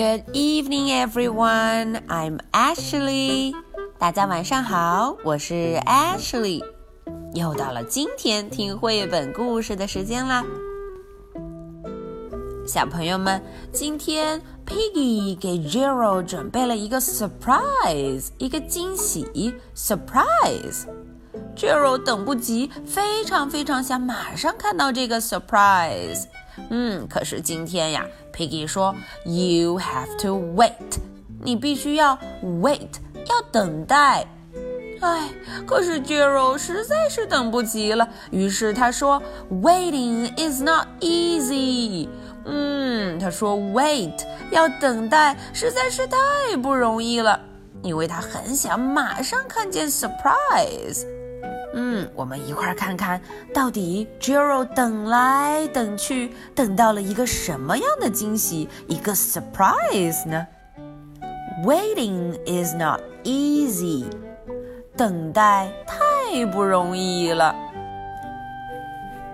Good evening, everyone. I'm Ashley. 大家晚上好，我是 Ashley。又到了今天听绘本故事的时间啦。小朋友们，今天 Piggy 给 Jero 准备了一个 surprise，一个惊喜 surprise。Jero 等不及，非常非常想马上看到这个 surprise。嗯，可是今天呀，Piggy 说，You have to wait，你必须要 wait，要等待。哎，可是 Jero 实在是等不及了，于是他说，Waiting is not easy。嗯，他说，wait 要等待实在是太不容易了，因为他很想马上看见 surprise。嗯，我们一块儿看看到底 Gerald 等来等去，等到了一个什么样的惊喜，一个 surprise 呢？Waiting is not easy，等待太不容易了。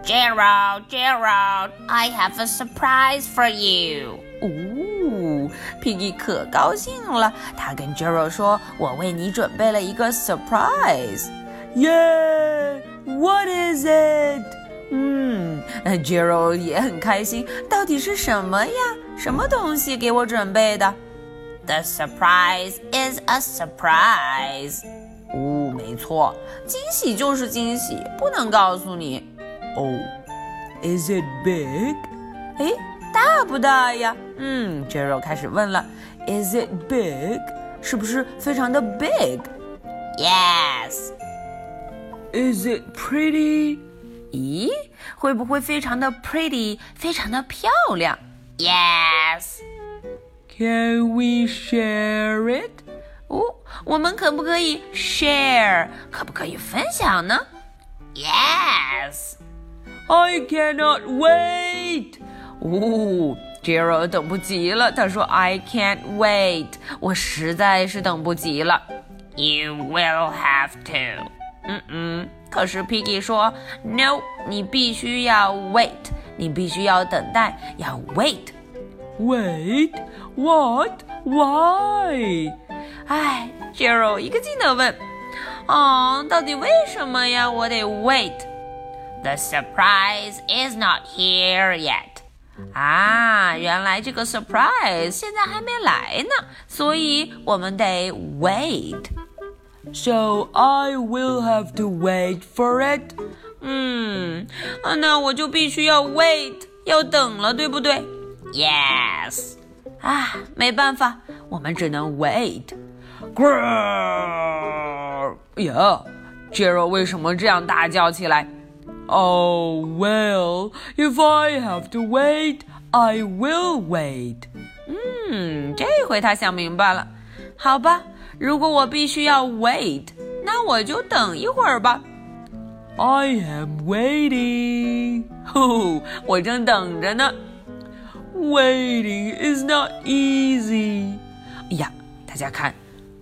Jiro, Gerald, I have a surprise for you。哦，Piggy 可高兴了，他跟 Gerald 说：“我为你准备了一个 surprise。” Yeah, what is it? 嗯，Gerald 也很开心。到底是什么呀？什么东西给我准备的？The surprise is a surprise. 哦，没错，惊喜就是惊喜，不能告诉你。哦，Is it big？哎，大不大呀？嗯，Gerald 开始问了，Is it big？是不是非常的 big？Yes。 is it pretty? pretty？咦，会不会非常的 pretty，非常的漂亮？Yes. Can we share it? it？哦，我们可不可以 share？可不可以分享呢？Yes. I cannot wait. 哦，Gerald 等不及了，他说：“I can't wait，我实在是等不及了。”You will have to。嗯嗯，可是 Piggy 说，No，你必须要 wait，你必须要等待，要 wait。Wait？What？Why？哎，Gerald 一个劲的问，哦，到底为什么呀？我得 wait？The surprise is not here yet。啊，原来这个 surprise 现在还没来呢，所以我们得 wait。 so I will have to wait for it. Hmm. Oh, it。嗯，那我就必须要 wait，要等了，对不对？Yes。啊，没办法，我们只能 wait。Grrr！呀，Gerald 为什么这样大叫起来？Oh well, if I have to wait, I will wait。嗯，这回他想明白了。好吧。如果我必须要 wait，那我就等一会儿吧。I am waiting，呼，我正等着呢。Waiting is not easy。哎呀，大家看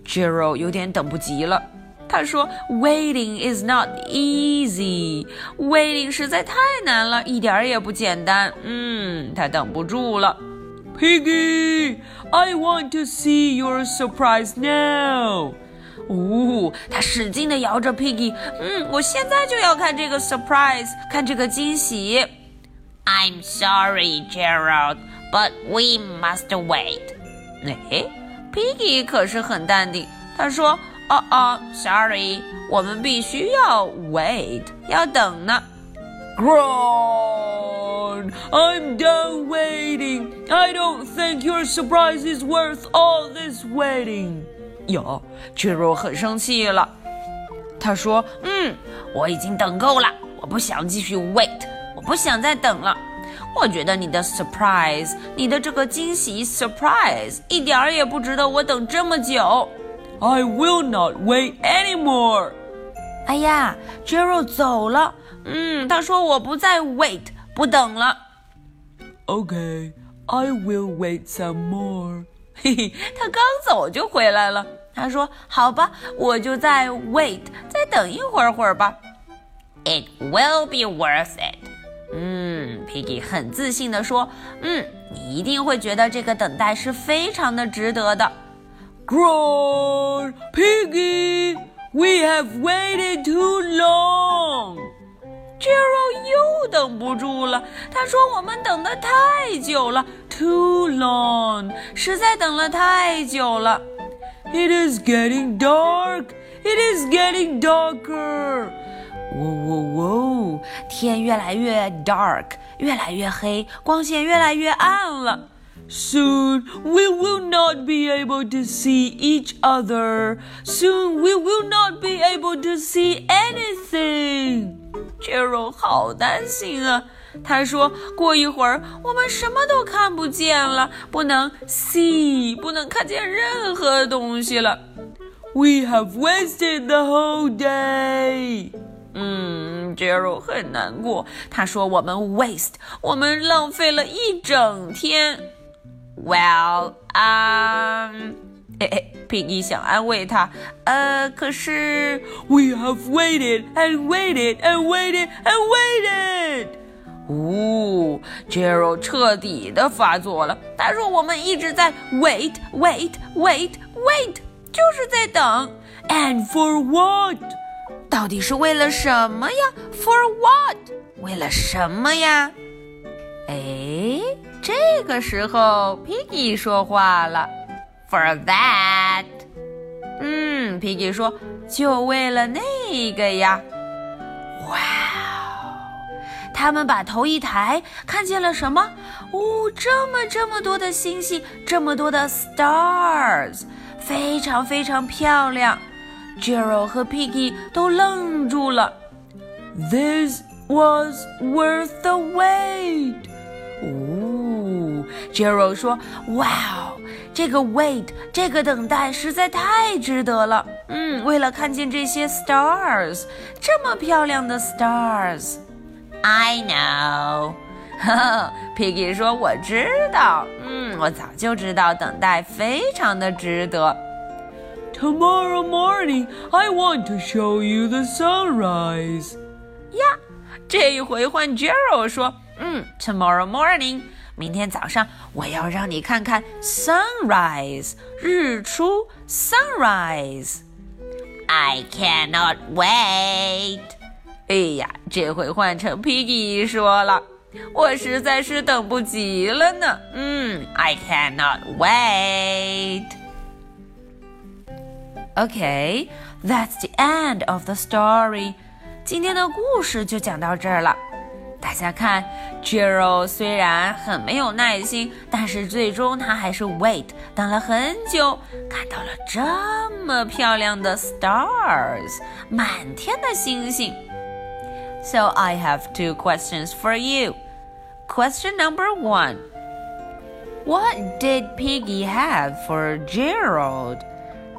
，Gerald 有点等不及了。他说：“Waiting is not easy. Waiting 实在太难了，一点也不简单。”嗯，他等不住了。Piggy, I want to see your surprise now. 哦，他使劲地摇着 Piggy，嗯，我现在就要看这个 surprise，看这个惊喜。I'm sorry, Gerald, but we must wait. 哎，Piggy 可是很淡定，他说：“哦哦，sorry，我们必须要 wait，要等呢。” I'm done waiting. I don't think your surprise is worth all this waiting. 有，Jero 很生气了。他说：“嗯，我已经等够了，我不想继续 wait，我不想再等了。我觉得你的 surprise，你的这个惊喜 surprise，一点儿也不值得我等这么久。I will not wait anymore. 哎呀，Jero 走了。嗯，他说我不再 wait，不等了。Okay, I will wait some more。嘿嘿，他刚走就回来了。他说：“好吧，我就再 wait，再等一会儿会儿吧。” It will be worth it。 嗯，Piggy 很自信地说：“嗯，你一定会觉得这个等待是非常的值得的。” Growl, Piggy, we have waited too long. 等不住了，他说：“我们等的太久了，too long，实在等了太久了。” It is getting dark. It is getting darker. 喔喔喔！天越来越 dark，越来越黑，光线越来越暗了。Soon we will not be able to see each other. Soon we will not be able to see anything. Gerald 好担心啊！他说：“过一会儿，我们什么都看不见了，不能 see，不能看见任何东西了。” We have wasted the whole day. 嗯，Gerald 很难过。他说：“我们 waste，我们浪费了一整天。” Well, um，哎哎，Piggy 想安慰他，呃，可是 We have waited and waited and waited and waited. 哦，Gerald 彻底的发作了。他说：“我们一直在 wait, wait, wait, wait，就是在等。And for what？到底是为了什么呀？For what？为了什么呀？”哎，这个时候，Piggy 说话了，For that。嗯，Piggy 说，就为了那个呀。哇哦！他们把头一抬，看见了什么？哦，这么这么多的星星，这么多的 stars，非常非常漂亮。Gerald 和 Piggy 都愣住了。This was worth the wait. 哦，Gerald 说：“哇哦，这个 wait，这个等待实在太值得了。嗯，为了看见这些 stars，这么漂亮的 stars。” I know，呵呵，Piggy 说：“我知道，嗯，我早就知道，等待非常的值得。” Tomorrow morning, I want to show you the sunrise. 呀，这一回换 Gerald 说。嗯，Tomorrow morning， 明天早上我要让你看看 sunrise 日出 sunrise。I cannot wait。哎呀，这回换成 Piggy 说了，我实在是等不及了呢。嗯，I cannot wait。Okay, that's the end of the story。今天的故事就讲到这儿了。 大家看，Gerald 虽然很没有耐心，但是最终他还是 wait 等了很久，看到了这么漂亮的 stars，满天的星星。So I have two questions for you. Question number one. What did Piggy have for Gerald?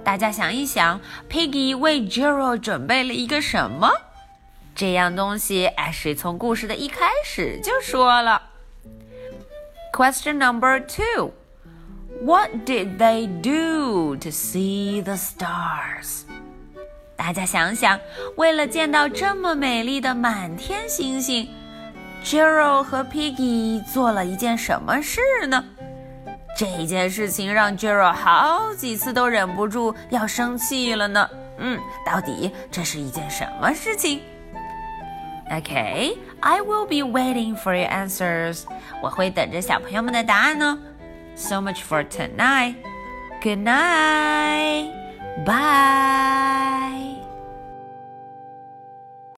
大家想一想，Piggy 为 Gerald 准备了一个什么？ 这样东西，Ashy 从故事的一开始就说了。Question number two. What did they do to see the stars? 大家想想，为了见到这么美丽的满天星星，Gerald 和 Piggy 做了一件什么事呢？这件事情让 Gerald 好几次都忍不住要生气了呢。嗯，到底这是一件什么事情 ？Okay, I will be waiting for your answers. 我会等着小朋友们的答案呢。So much for tonight. Good night. Bye.